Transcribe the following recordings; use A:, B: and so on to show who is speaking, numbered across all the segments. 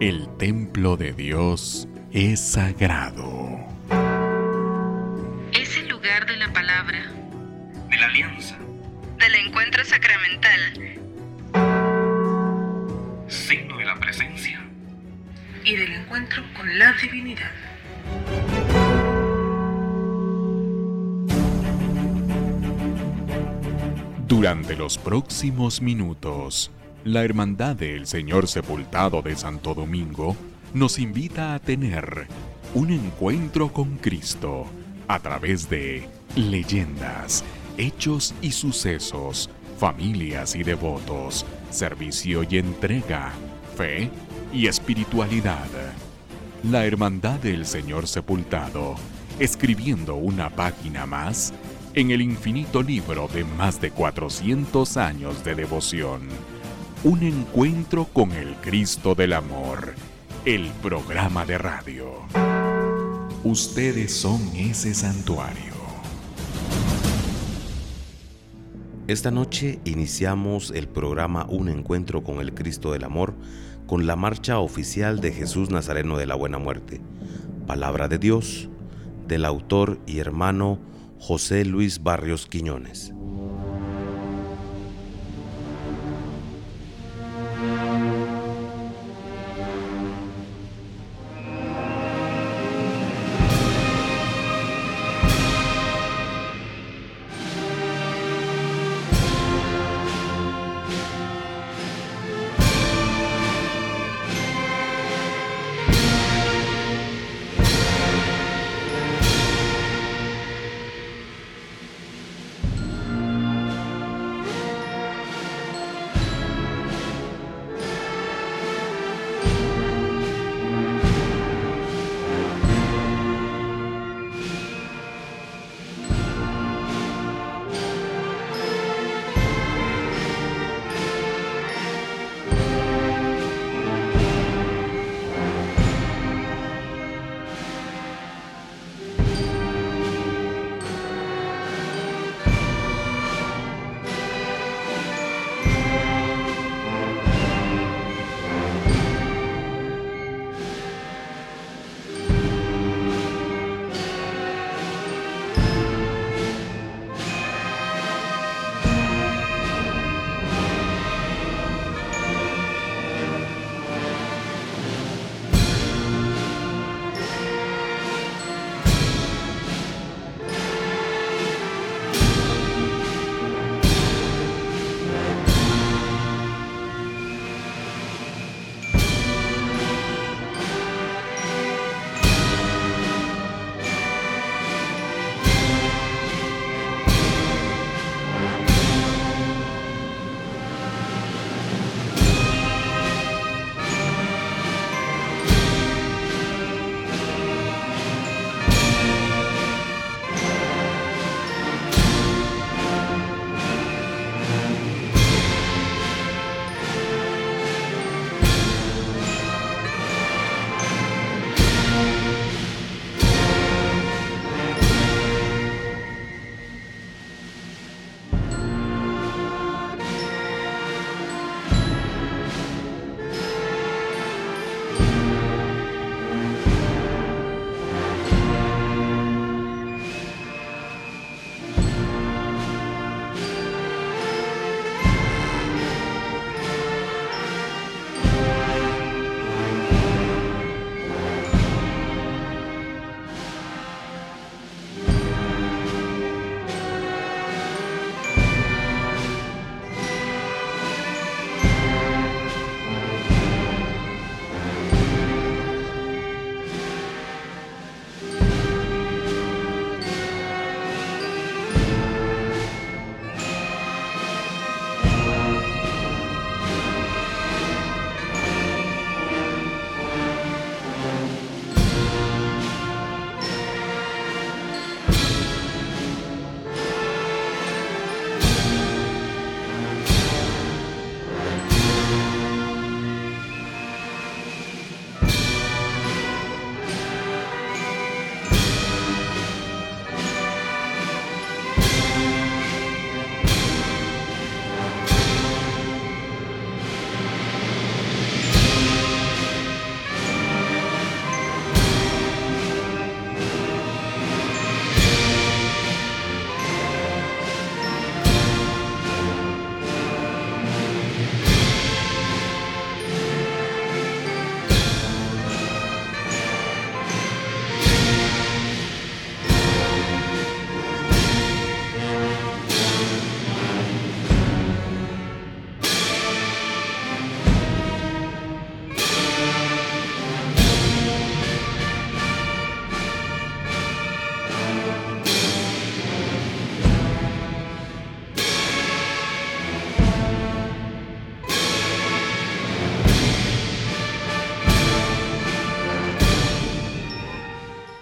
A: El templo de Dios es sagrado.
B: Es el lugar de la palabra,
C: de la alianza,
B: del encuentro sacramental,
C: signo de la presencia
B: y del encuentro con la divinidad.
A: Durante los próximos minutos, la Hermandad del Señor Sepultado de Santo Domingo nos invita a tener un encuentro con Cristo a través de leyendas, hechos y sucesos, familias y devotos, servicio y entrega, fe y espiritualidad. La Hermandad del Señor Sepultado, escribiendo una página más en el infinito libro de más de 400 años de devoción. Un encuentro con el Cristo del Amor, el programa de radio. Ustedes son ese santuario.
D: Esta noche iniciamos el programa Un encuentro con el Cristo del Amor con la marcha oficial de Jesús Nazareno de la Buena Muerte. Palabra de Dios del autor y hermano José Luis Barrios Quiñones.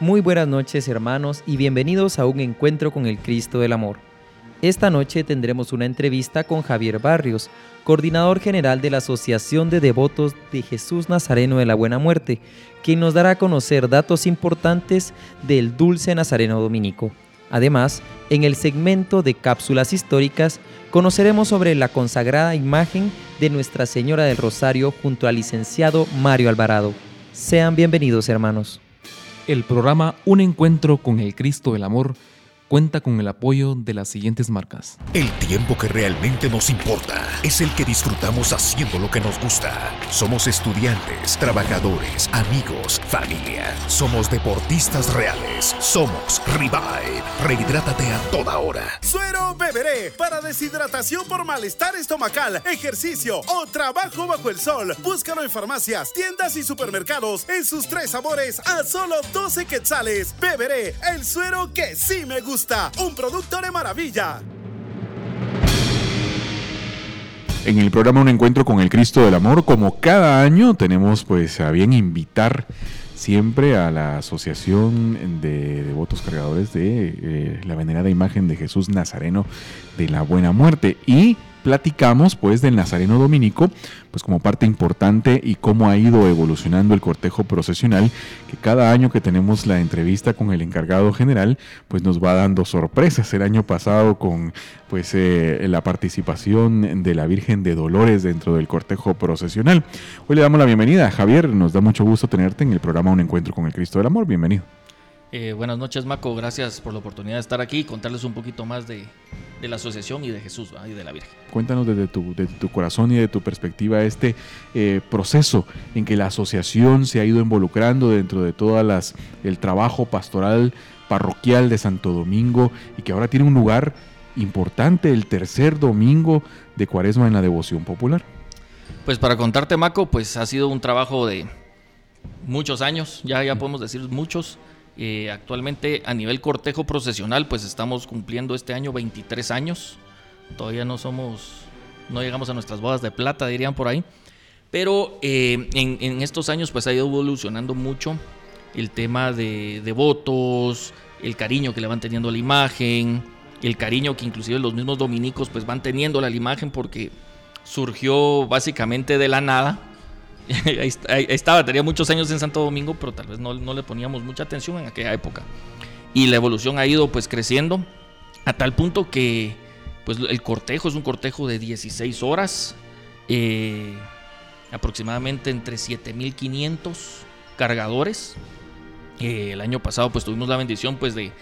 E: Muy buenas noches hermanos y bienvenidos a un encuentro con el Cristo del Amor. Esta noche tendremos una entrevista con Javier Barrios, coordinador general de la Asociación de Devotos de Jesús Nazareno de la Buena Muerte, quien nos dará a conocer datos importantes del dulce Nazareno Dominico. Además, en el segmento de cápsulas históricas, conoceremos sobre la consagrada imagen de Nuestra Señora del Rosario junto al licenciado Mario Alvarado. Sean bienvenidos hermanos
F: el programa Un Encuentro con el Cristo del Amor cuenta con el apoyo de las siguientes marcas.
G: El tiempo que realmente nos importa es el que disfrutamos haciendo lo que nos gusta. Somos estudiantes, trabajadores, amigos, familia. Somos deportistas reales. Somos Revive. Rehidrátate a toda hora.
H: Suero beberé para deshidratación por malestar estomacal, ejercicio o trabajo bajo el sol. Búscalo en farmacias, tiendas y supermercados en sus tres sabores a solo 12 quetzales. Beberé el suero que sí me gusta un producto de maravilla.
A: En el programa Un Encuentro con el Cristo del Amor, como cada año, tenemos pues a bien invitar siempre a la Asociación de Devotos Cargadores de eh, la Venerada Imagen de Jesús Nazareno de la Buena Muerte. Y platicamos pues del Nazareno Dominico, pues como parte importante y cómo ha ido evolucionando el cortejo procesional, que cada año que tenemos la entrevista con el encargado general, pues nos va dando sorpresas. El año pasado con pues eh, la participación de la Virgen de Dolores dentro del cortejo procesional. Hoy le damos la bienvenida a Javier, nos da mucho gusto tenerte en el programa Un Encuentro con el Cristo del Amor. Bienvenido.
I: Eh, buenas noches, Maco. Gracias por la oportunidad de estar aquí y contarles un poquito más de, la asociación y de Jesús y de la Virgen.
A: Cuéntanos desde tu, tu corazón y de tu perspectiva este eh, proceso en que la asociación se ha ido involucrando dentro de todas las el trabajo pastoral parroquial de Santo Domingo y que ahora tiene un lugar importante el tercer domingo de Cuaresma en la devoción popular.
I: Pues para contarte, Maco, pues ha sido un trabajo de muchos años, ya ya podemos decir muchos eh, actualmente a nivel cortejo procesional, pues estamos cumpliendo este año 23 años. Todavía no somos, no llegamos a nuestras bodas de plata, dirían por ahí. Pero eh, en, estos años pues ha ido evolucionando mucho el tema de, de votos, el cariño que le van teniendo a la imagen, el cariño que inclusive los mismos dominicos pues van teniendo a la imagen porque surgió básicamente de la nada ahí, estaba, tenía muchos años en Santo Domingo, pero tal vez no, le poníamos mucha atención en aquella época. Y la evolución ha ido pues creciendo a tal punto que pues el cortejo es un cortejo de 16 horas, eh, aproximadamente entre 7.500 cargadores. Eh, el año pasado pues tuvimos la bendición pues de,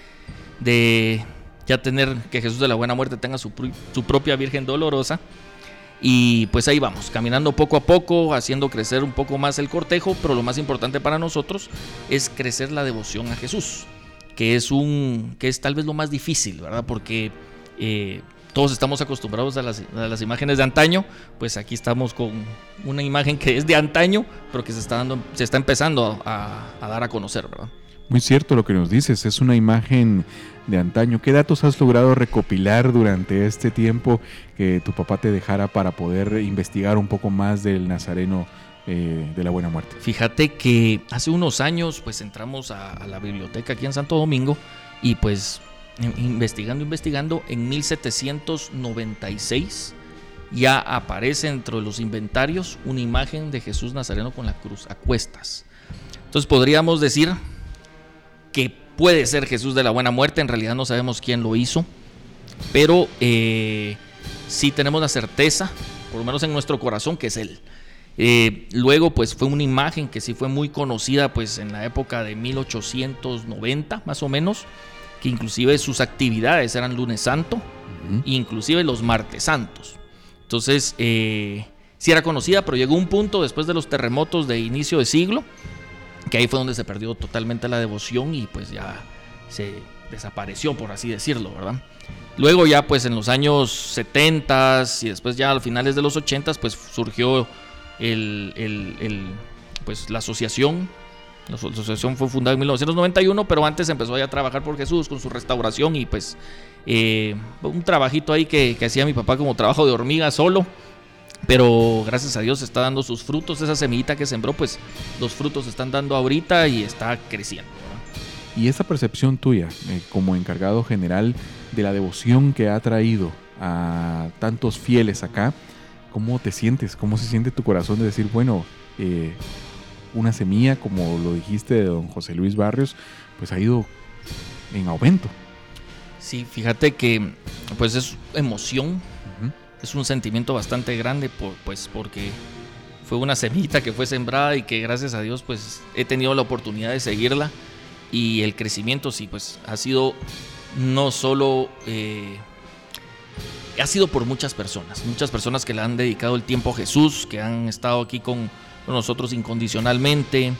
I: de ya tener que Jesús de la Buena Muerte tenga su, su propia Virgen Dolorosa. Y pues ahí vamos, caminando poco a poco, haciendo crecer un poco más el cortejo, pero lo más importante para nosotros es crecer la devoción a Jesús, que es un, que es tal vez lo más difícil, ¿verdad? Porque eh, todos estamos acostumbrados a las, imágenes de antaño, pues aquí estamos con una imagen que es de antaño, pero que se está dando, se está empezando a, a dar a conocer, ¿verdad?
A: Muy cierto lo que nos dices, es una imagen de antaño. ¿Qué datos has logrado recopilar durante este tiempo que tu papá te dejara para poder investigar un poco más del Nazareno eh, de la Buena Muerte?
I: Fíjate que hace unos años pues entramos a, la biblioteca aquí en Santo Domingo y pues investigando, investigando, en 1796 ya aparece dentro de los inventarios una imagen de Jesús Nazareno con la cruz a cuestas. Entonces podríamos decir que puede ser Jesús de la Buena Muerte, en realidad no sabemos quién lo hizo, pero eh, sí tenemos la certeza, por lo menos en nuestro corazón, que es Él. Eh, luego, pues fue una imagen que sí fue muy conocida, pues en la época de 1890, más o menos, que inclusive sus actividades eran lunes santo, inclusive los martes santos. Entonces, eh, sí era conocida, pero llegó un punto después de los terremotos de inicio de siglo, que ahí fue donde se perdió totalmente la devoción y pues ya se desapareció, por así decirlo, ¿verdad? Luego ya pues en los años 70 y después ya a finales de los 80 pues surgió el, pues la asociación. La asociación fue fundada en 1991, pero antes empezó a trabajar por Jesús con su restauración y pues eh, un trabajito ahí que, que hacía mi papá como trabajo de hormiga solo pero gracias a Dios está dando sus frutos. Esa semillita que sembró, pues los frutos están dando ahorita y está creciendo.
A: Y esa percepción tuya, eh, como encargado general de la devoción que ha traído a tantos fieles acá, ¿cómo te sientes? ¿Cómo se siente tu corazón de decir, bueno, eh, una semilla, como lo dijiste de don José Luis Barrios, pues ha ido en aumento?
I: Sí, fíjate que pues es emoción, es un sentimiento bastante grande, por, pues porque fue una semita que fue sembrada y que gracias a Dios pues he tenido la oportunidad de seguirla. Y el crecimiento sí pues ha sido no solo eh, ha sido por muchas personas. Muchas personas que le han dedicado el tiempo a Jesús que han estado aquí con nosotros incondicionalmente.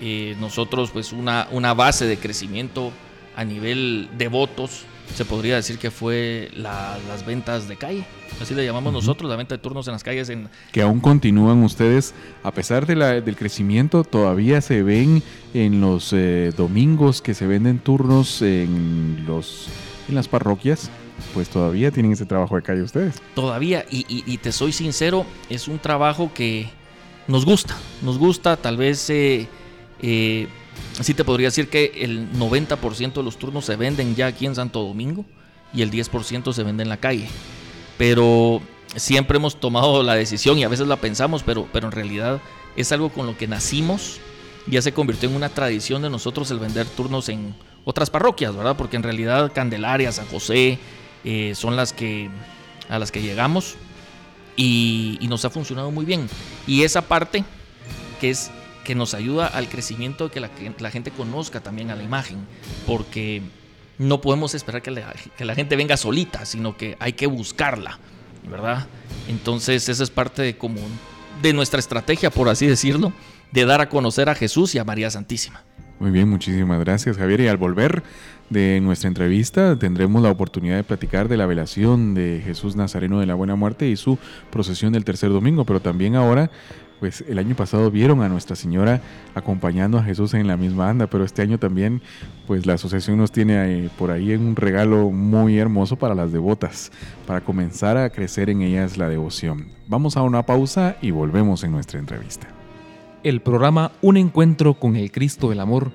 I: Eh, nosotros pues una, una base de crecimiento a nivel de votos se podría decir que fue las ventas de calle. Así le llamamos nosotros, la venta de turnos en las calles. En...
A: Que aún continúan ustedes, a pesar de la, del crecimiento, todavía se ven en los eh, domingos que se venden turnos en, los, en las parroquias. Pues todavía tienen ese trabajo de calle ustedes.
I: Todavía, y, y, te soy sincero, es un trabajo que nos gusta. Nos gusta, tal vez eh, eh Así te podría decir que el 90% de los turnos se venden ya aquí en Santo Domingo y el 10% se vende en la calle. Pero siempre hemos tomado la decisión y a veces la pensamos, pero, pero en realidad es algo con lo que nacimos. Ya se convirtió en una tradición de nosotros el vender turnos en otras parroquias, ¿verdad? Porque en realidad Candelaria, San José eh, son las que a las que llegamos y, y nos ha funcionado muy bien. Y esa parte que es que nos ayuda al crecimiento, que la, que la gente conozca también a la imagen, porque no podemos esperar que la, gente venga solita, sino que hay que buscarla, ¿verdad? Entonces esa es parte de, de nuestra estrategia, por así decirlo, de dar a conocer a Jesús y a María Santísima.
A: Muy bien, muchísimas gracias Javier. Y al volver de nuestra entrevista tendremos la oportunidad de platicar de la velación de Jesús Nazareno de la Buena Muerte y su procesión del tercer domingo, pero también ahora pues el año pasado vieron a Nuestra Señora acompañando a Jesús en la misma anda, pero este año también, pues la asociación nos tiene eh, por ahí un regalo muy hermoso para las devotas, para comenzar a crecer en ellas la devoción. Vamos a una pausa y volvemos en nuestra entrevista.
F: El programa Un Encuentro con el Cristo del Amor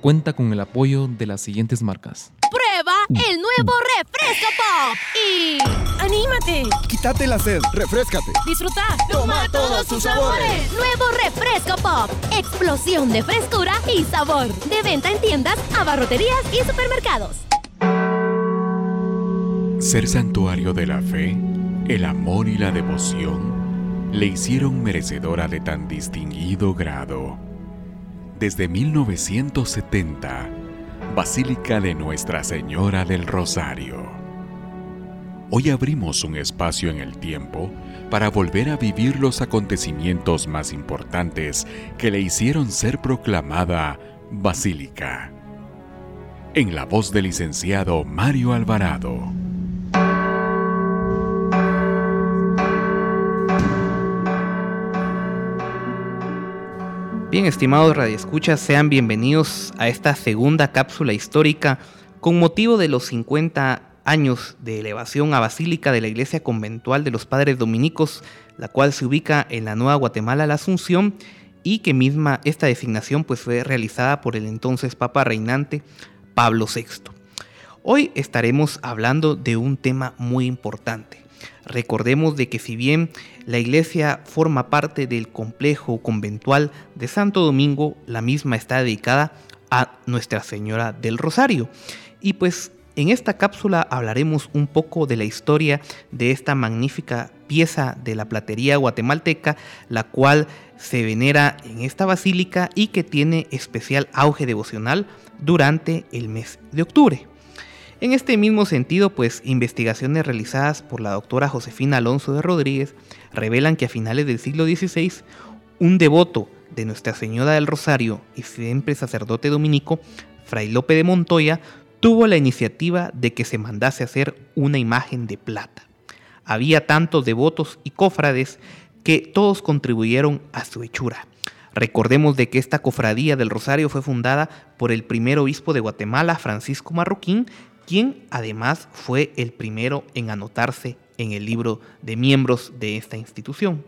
F: cuenta con el apoyo de las siguientes marcas.
J: Prueba el nuevo refresco pop y anímate.
K: Quítate la sed, refrescate.
J: Disfruta. Toma todos sus sabores. Nuevo refresco pop. Explosión de frescura y sabor. De venta en tiendas, abarroterías y supermercados.
L: Ser santuario de la fe, el amor y la devoción le hicieron merecedora de tan distinguido grado. Desde 1970, Basílica de Nuestra Señora del Rosario. Hoy abrimos un espacio en el tiempo para volver a vivir los acontecimientos más importantes que le hicieron ser proclamada Basílica. En la voz del licenciado Mario Alvarado.
M: Bien, estimados radioescuchas, sean bienvenidos a esta segunda cápsula histórica con motivo de los 50 años de elevación a Basílica de la Iglesia Conventual de los Padres Dominicos, la cual se ubica en la Nueva Guatemala, la Asunción, y que misma esta designación pues fue realizada por el entonces Papa reinante Pablo VI. Hoy estaremos hablando de un tema muy importante, Recordemos de que si bien la iglesia forma parte del complejo conventual de Santo Domingo, la misma está dedicada a Nuestra Señora del Rosario. Y pues en esta cápsula hablaremos un poco de la historia de esta magnífica pieza de la platería guatemalteca, la cual se venera en esta basílica y que tiene especial auge devocional durante el mes de octubre. En este mismo sentido, pues investigaciones realizadas por la doctora Josefina Alonso de Rodríguez revelan que a finales del siglo XVI, un devoto de Nuestra Señora del Rosario y siempre sacerdote dominico, Fray Lope de Montoya, tuvo la iniciativa de que se mandase hacer una imagen de plata. Había tantos devotos y cofrades que todos contribuyeron a su hechura. Recordemos de que esta cofradía del Rosario fue fundada por el primer obispo de Guatemala, Francisco Marroquín, quien además fue el primero en anotarse en el libro de miembros de esta institución.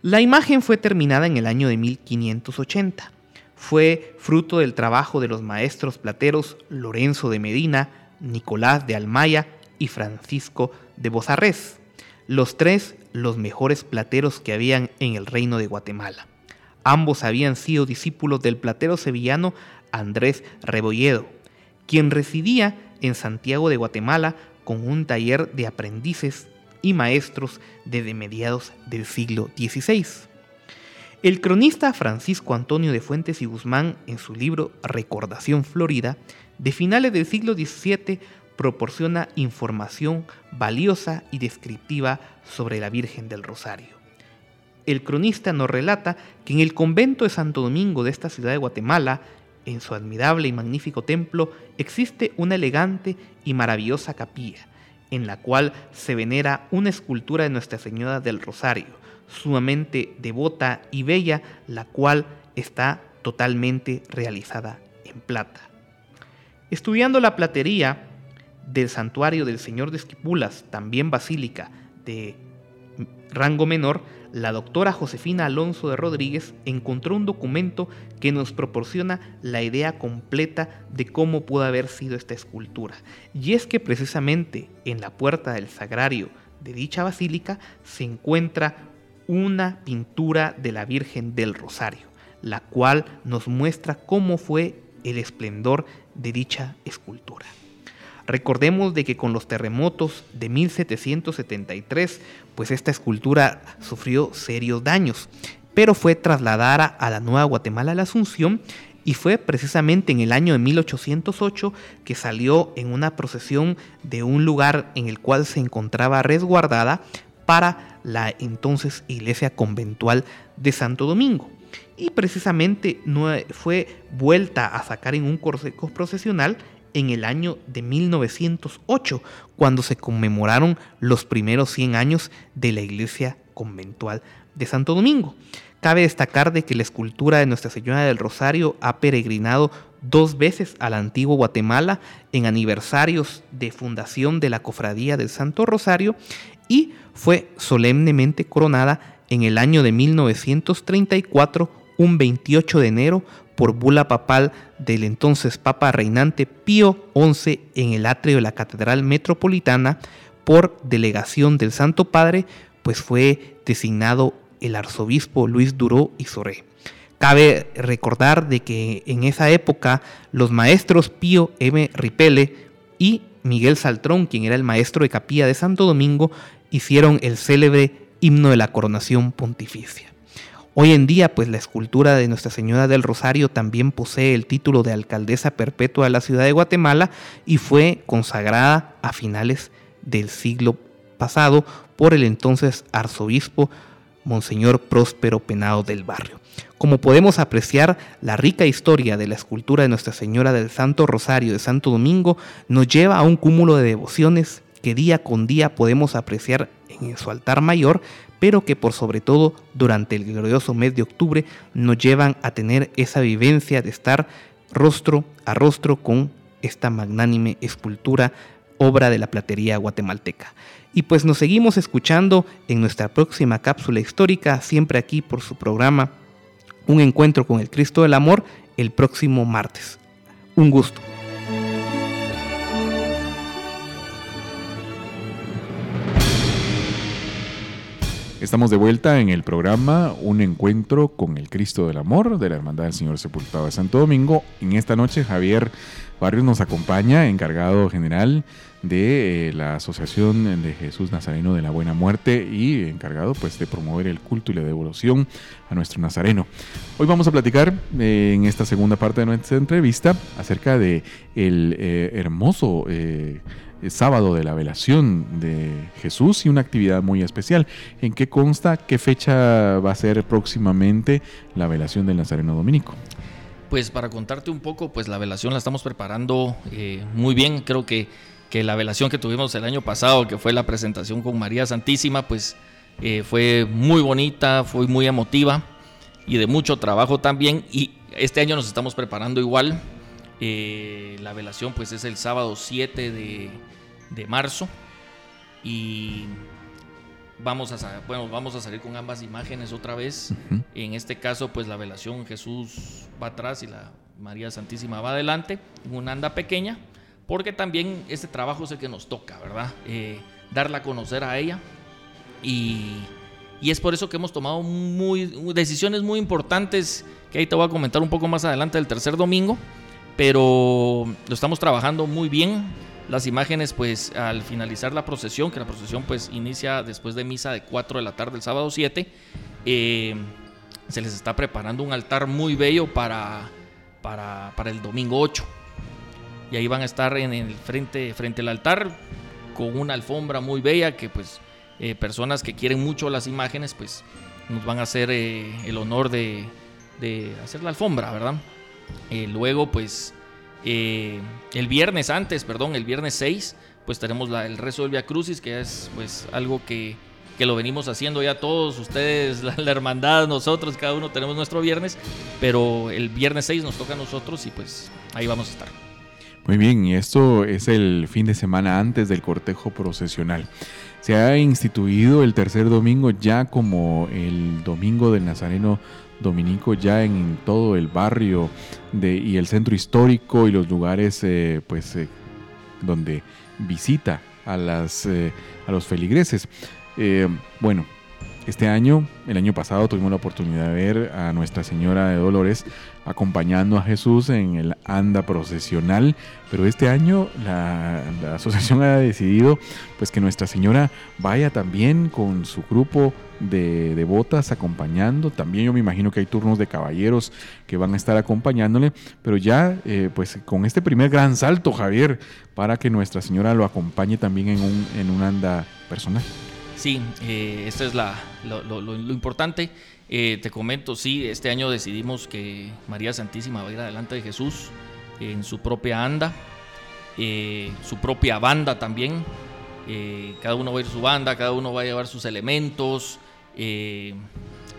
M: La imagen fue terminada en el año de 1580. fue fruto del trabajo de los maestros plateros Lorenzo de Medina, Nicolás de Almaya y Francisco de Bozarrés, los tres los mejores plateros que habían en el reino de Guatemala. Ambos habían sido discípulos del platero sevillano Andrés Rebolledo, quien residía en Santiago de Guatemala con un taller de aprendices y maestros desde mediados del siglo XVI. El cronista Francisco Antonio de Fuentes y Guzmán, en su libro Recordación Florida, de finales del siglo XVII, proporciona información valiosa y descriptiva sobre la Virgen del Rosario. El cronista nos relata que en el convento de Santo Domingo de esta ciudad de Guatemala, en su admirable y magnífico templo, existe una elegante y maravillosa capilla, en la cual se venera una escultura de Nuestra Señora del Rosario, sumamente devota y bella, la cual está totalmente realizada en plata. Estudiando la platería del santuario del Señor de Esquipulas, también basílica de rango menor, la doctora Josefina Alonso de Rodríguez encontró un documento que nos proporciona la idea completa de cómo pudo haber sido esta escultura. Y es que precisamente en la puerta del sagrario de dicha basílica se encuentra una pintura de la Virgen del Rosario, la cual nos muestra cómo fue el esplendor de dicha escultura. Recordemos de que con los terremotos de 1773, pues esta escultura sufrió serios daños, pero fue trasladada a la Nueva Guatemala la Asunción y fue precisamente en el año de 1808 que salió en una procesión de un lugar en el cual se encontraba resguardada para la entonces iglesia conventual de Santo Domingo. Y precisamente fue vuelta a sacar en un corsejo procesional en el año de 1908, cuando se conmemoraron los primeros 100 años de la iglesia conventual de Santo Domingo. Cabe destacar de que la escultura de Nuestra Señora del Rosario ha peregrinado dos veces a la antigua Guatemala en aniversarios de fundación de la Cofradía del Santo Rosario y fue solemnemente coronada en el año de 1934, un 28 de enero, por bula papal del entonces Papa reinante Pío XI en el atrio de la Catedral Metropolitana por delegación del Santo Padre, pues fue designado el arzobispo Luis Duró y Soré. Cabe recordar de que en esa época los maestros Pío M. Ripele y Miguel Saltrón, quien era el maestro de capilla de Santo Domingo, hicieron el célebre himno de la coronación pontificia. Hoy en día, pues la escultura de Nuestra Señora del Rosario también posee el título de alcaldesa perpetua de la ciudad de Guatemala y fue consagrada a finales del siglo pasado por el entonces arzobispo Monseñor Próspero Penado del Barrio. Como podemos apreciar, la rica historia de la escultura de Nuestra Señora del Santo Rosario de Santo Domingo nos lleva a un cúmulo de devociones que día con día podemos apreciar en su altar mayor, pero que por sobre todo durante el glorioso mes de octubre nos llevan a tener esa vivencia de estar rostro a rostro con esta magnánime escultura, obra de la platería guatemalteca. Y pues nos seguimos escuchando en nuestra próxima cápsula histórica, siempre aquí por su programa Un encuentro con el Cristo del Amor, el próximo martes. Un gusto.
A: Estamos de vuelta en el programa Un encuentro con el Cristo del Amor de la Hermandad del Señor Sepultado de Santo Domingo. En esta noche Javier Barrios nos acompaña, encargado general de eh, la Asociación de Jesús Nazareno de la Buena Muerte y encargado pues de promover el culto y la devoción a nuestro Nazareno. Hoy vamos a platicar eh, en esta segunda parte de nuestra entrevista acerca de el eh, hermoso sábado de la velación de Jesús y una actividad muy especial. ¿En qué consta? ¿Qué fecha va a ser próximamente la velación del Nazareno Dominico?
I: Pues para contarte un poco, pues la velación la estamos preparando eh, muy bien. Creo que, que la velación que tuvimos el año pasado, que fue la presentación con María Santísima, pues eh, fue muy bonita, fue muy emotiva y de mucho trabajo también. Y este año nos estamos preparando igual. Eh, la velación pues es el sábado 7 de, de marzo y vamos a, bueno, vamos a salir con ambas imágenes otra vez. En este caso, pues la velación Jesús va atrás y la María Santísima va adelante, en una anda pequeña, porque también este trabajo es el que nos toca, ¿verdad? Eh, darla a conocer a ella y, y, es por eso que hemos tomado muy, decisiones muy importantes que ahí te voy a comentar un poco más adelante del tercer domingo, pero lo estamos trabajando muy bien las imágenes pues al finalizar la procesión, que la procesión pues inicia después de misa de 4 de la tarde el sábado 7, eh, se les está preparando un altar muy bello para, para, el domingo 8. Y ahí van a estar en el frente, frente al altar con una alfombra muy bella que pues eh, personas que quieren mucho las imágenes pues nos van a hacer eh, el honor de, de, hacer la alfombra, ¿verdad? Luego pues eh, el viernes antes, perdón, el viernes 6, pues tenemos el rezo del Via Crucis, que es pues algo que, que lo venimos haciendo ya todos, ustedes, la, hermandad, nosotros, cada uno tenemos nuestro viernes, pero el viernes 6 nos toca a nosotros y pues ahí vamos a estar.
A: Muy bien, y esto es el fin de semana antes del cortejo procesional. Se ha instituido el tercer domingo ya como el domingo del Nazareno dominico ya en todo el barrio de, y el centro histórico y los lugares eh, pues eh, donde visita a, las, eh, a los feligreses. bueno, este año, el año pasado tuvimos la oportunidad de ver a Nuestra Señora de Dolores acompañando a Jesús en el anda procesional, pero este año la, asociación ha decidido pues que Nuestra Señora vaya también con su grupo de devotas acompañando, también yo me imagino que hay turnos de caballeros que van a estar acompañándole, pero ya eh, pues con este primer gran salto Javier para que Nuestra Señora lo acompañe también en un, en un anda personal.
I: Sí, eh, esto es la, lo, importante. Eh, te comento, sí, este año decidimos que María Santísima va a ir adelante de Jesús en su propia anda, eh, su propia banda también. cada uno va a ir su banda, cada uno va a llevar sus elementos.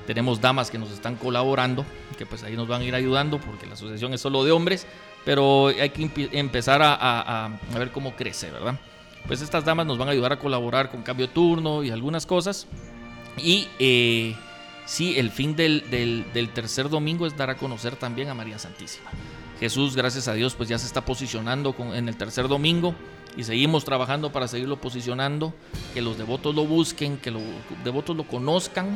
I: tenemos damas que nos están colaborando, que pues ahí nos van a ir ayudando porque la asociación es solo de hombres, pero hay que empezar a, a ver cómo crece, ¿verdad? pues estas damas nos van a ayudar a colaborar con cambio de turno y algunas cosas. Y eh, sí, el fin del, tercer domingo es dar a conocer también a María Santísima. Jesús, gracias a Dios, pues ya se está posicionando en el tercer domingo y seguimos trabajando para seguirlo posicionando, que los devotos lo busquen, que los devotos lo conozcan.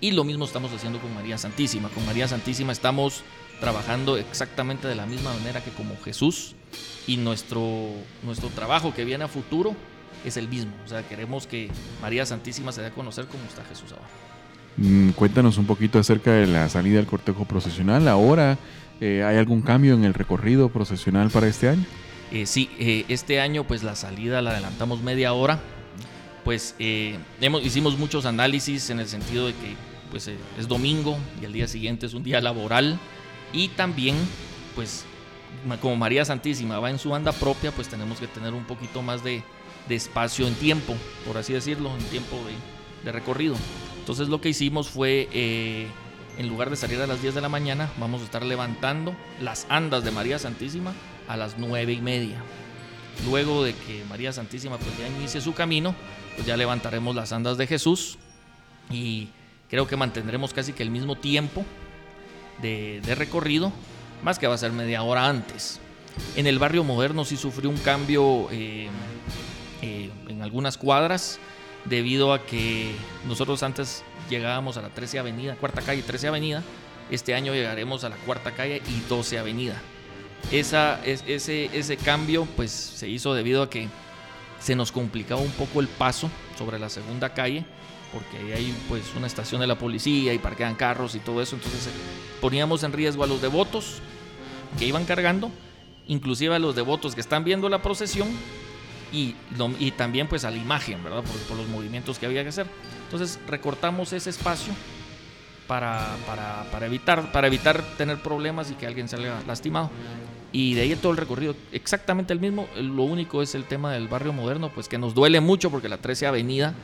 I: Y lo mismo estamos haciendo con María Santísima. Con María Santísima estamos trabajando exactamente de la misma manera que como Jesús y nuestro, nuestro trabajo que viene a futuro es el mismo. O sea, queremos que María Santísima se dé a conocer como está Jesús ahora.
A: Mm, cuéntanos un poquito acerca de la salida del cortejo procesional. Ahora, eh, ¿hay algún cambio en el recorrido procesional para este año?
I: Eh, sí, eh, este año pues la salida la adelantamos media hora. Pues hemos, hicimos muchos análisis en el sentido de que pues es domingo y el día siguiente es un día laboral y también pues como María Santísima va en su banda propia, pues tenemos que tener un poquito más de, espacio en tiempo, por así decirlo, en tiempo de, recorrido. Entonces lo que hicimos fue, eh, en lugar de salir a las 10 de la mañana, vamos a estar levantando las andas de María Santísima a las 9 y media. Luego de que María Santísima pues ya inicie su camino, pues ya levantaremos las andas de Jesús y creo que mantendremos casi que el mismo tiempo de, recorrido más que va a ser media hora antes. En el barrio moderno sí sufrió un cambio eh, eh, en algunas cuadras debido a que nosotros antes llegábamos a la 13 Avenida, cuarta calle 13 Avenida, este año llegaremos a la cuarta calle y 12 Avenida. Esa, ese, ese cambio pues se hizo debido a que se nos complicaba un poco el paso sobre la segunda calle porque ahí hay pues una estación de la policía y parquean carros y todo eso, entonces eh, poníamos en riesgo a los devotos que iban cargando, inclusive a los devotos que están viendo la procesión y, y también pues a la imagen, ¿verdad? Por, los movimientos que había que hacer. Entonces recortamos ese espacio para, para, para, evitar, para evitar tener problemas y que alguien salga lastimado. Y de ahí todo el recorrido exactamente el mismo. Lo único es el tema del barrio moderno, pues que nos duele mucho porque la 13 Avenida,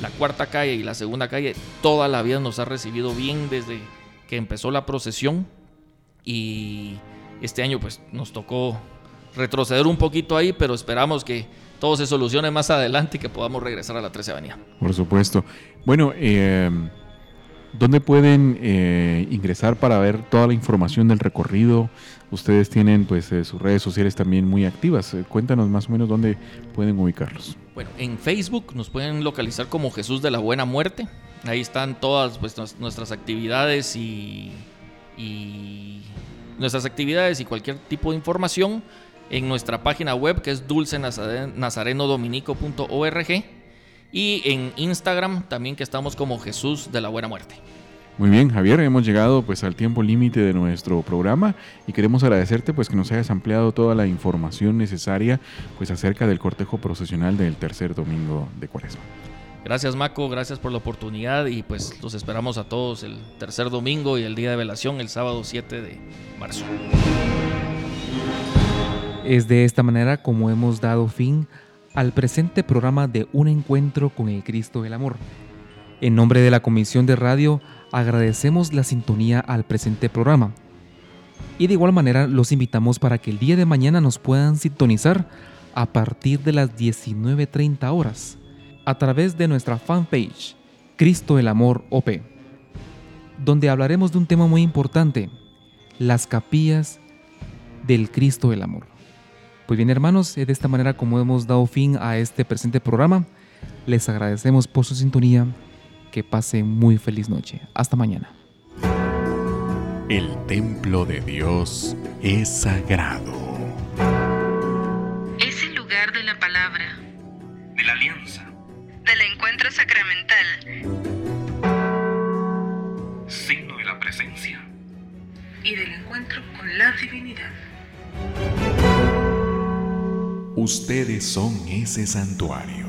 I: la cuarta calle y la segunda calle, toda la vida nos ha recibido bien desde que empezó la procesión. Y este año pues nos tocó retroceder un poquito ahí, pero esperamos que todo se solucione más adelante y que podamos regresar a la 13 Avenida.
A: Por supuesto. Bueno, eh, ¿dónde pueden eh, ingresar para ver toda la información del recorrido? Ustedes tienen pues eh, sus redes sociales también muy activas. Eh, cuéntanos más o menos dónde pueden ubicarlos.
I: Bueno, en Facebook nos pueden localizar como Jesús de la Buena Muerte. Ahí están todas pues, nuestras actividades y, y nuestras actividades y cualquier tipo de información en nuestra página web que es dulcenazarenodominico.org y en Instagram también que estamos como Jesús de la Buena Muerte.
A: Muy bien, Javier, hemos llegado pues al tiempo límite de nuestro programa y queremos agradecerte pues que nos hayas ampliado toda la información necesaria pues acerca del cortejo procesional del tercer domingo de Cuaresma.
I: Gracias Maco, gracias por la oportunidad y pues los esperamos a todos el tercer domingo y el día de velación el sábado 7 de marzo.
F: Es de esta manera como hemos dado fin al presente programa de Un Encuentro con el Cristo del Amor. En nombre de la Comisión de Radio, agradecemos la sintonía al presente programa. Y de igual manera los invitamos para que el día de mañana nos puedan sintonizar a partir de las 19.30 horas a través de nuestra fanpage Cristo el Amor OP, donde hablaremos de un tema muy importante, las capillas del Cristo el Amor. Pues bien hermanos, de esta manera como hemos dado fin a este presente programa, les agradecemos por su sintonía que pase muy feliz noche. Hasta mañana.
L: El templo de Dios es sagrado.
B: Es el lugar de la palabra,
C: de la alianza,
B: del encuentro sacramental,
C: signo de la presencia
B: y del encuentro con la divinidad.
L: Ustedes son ese santuario.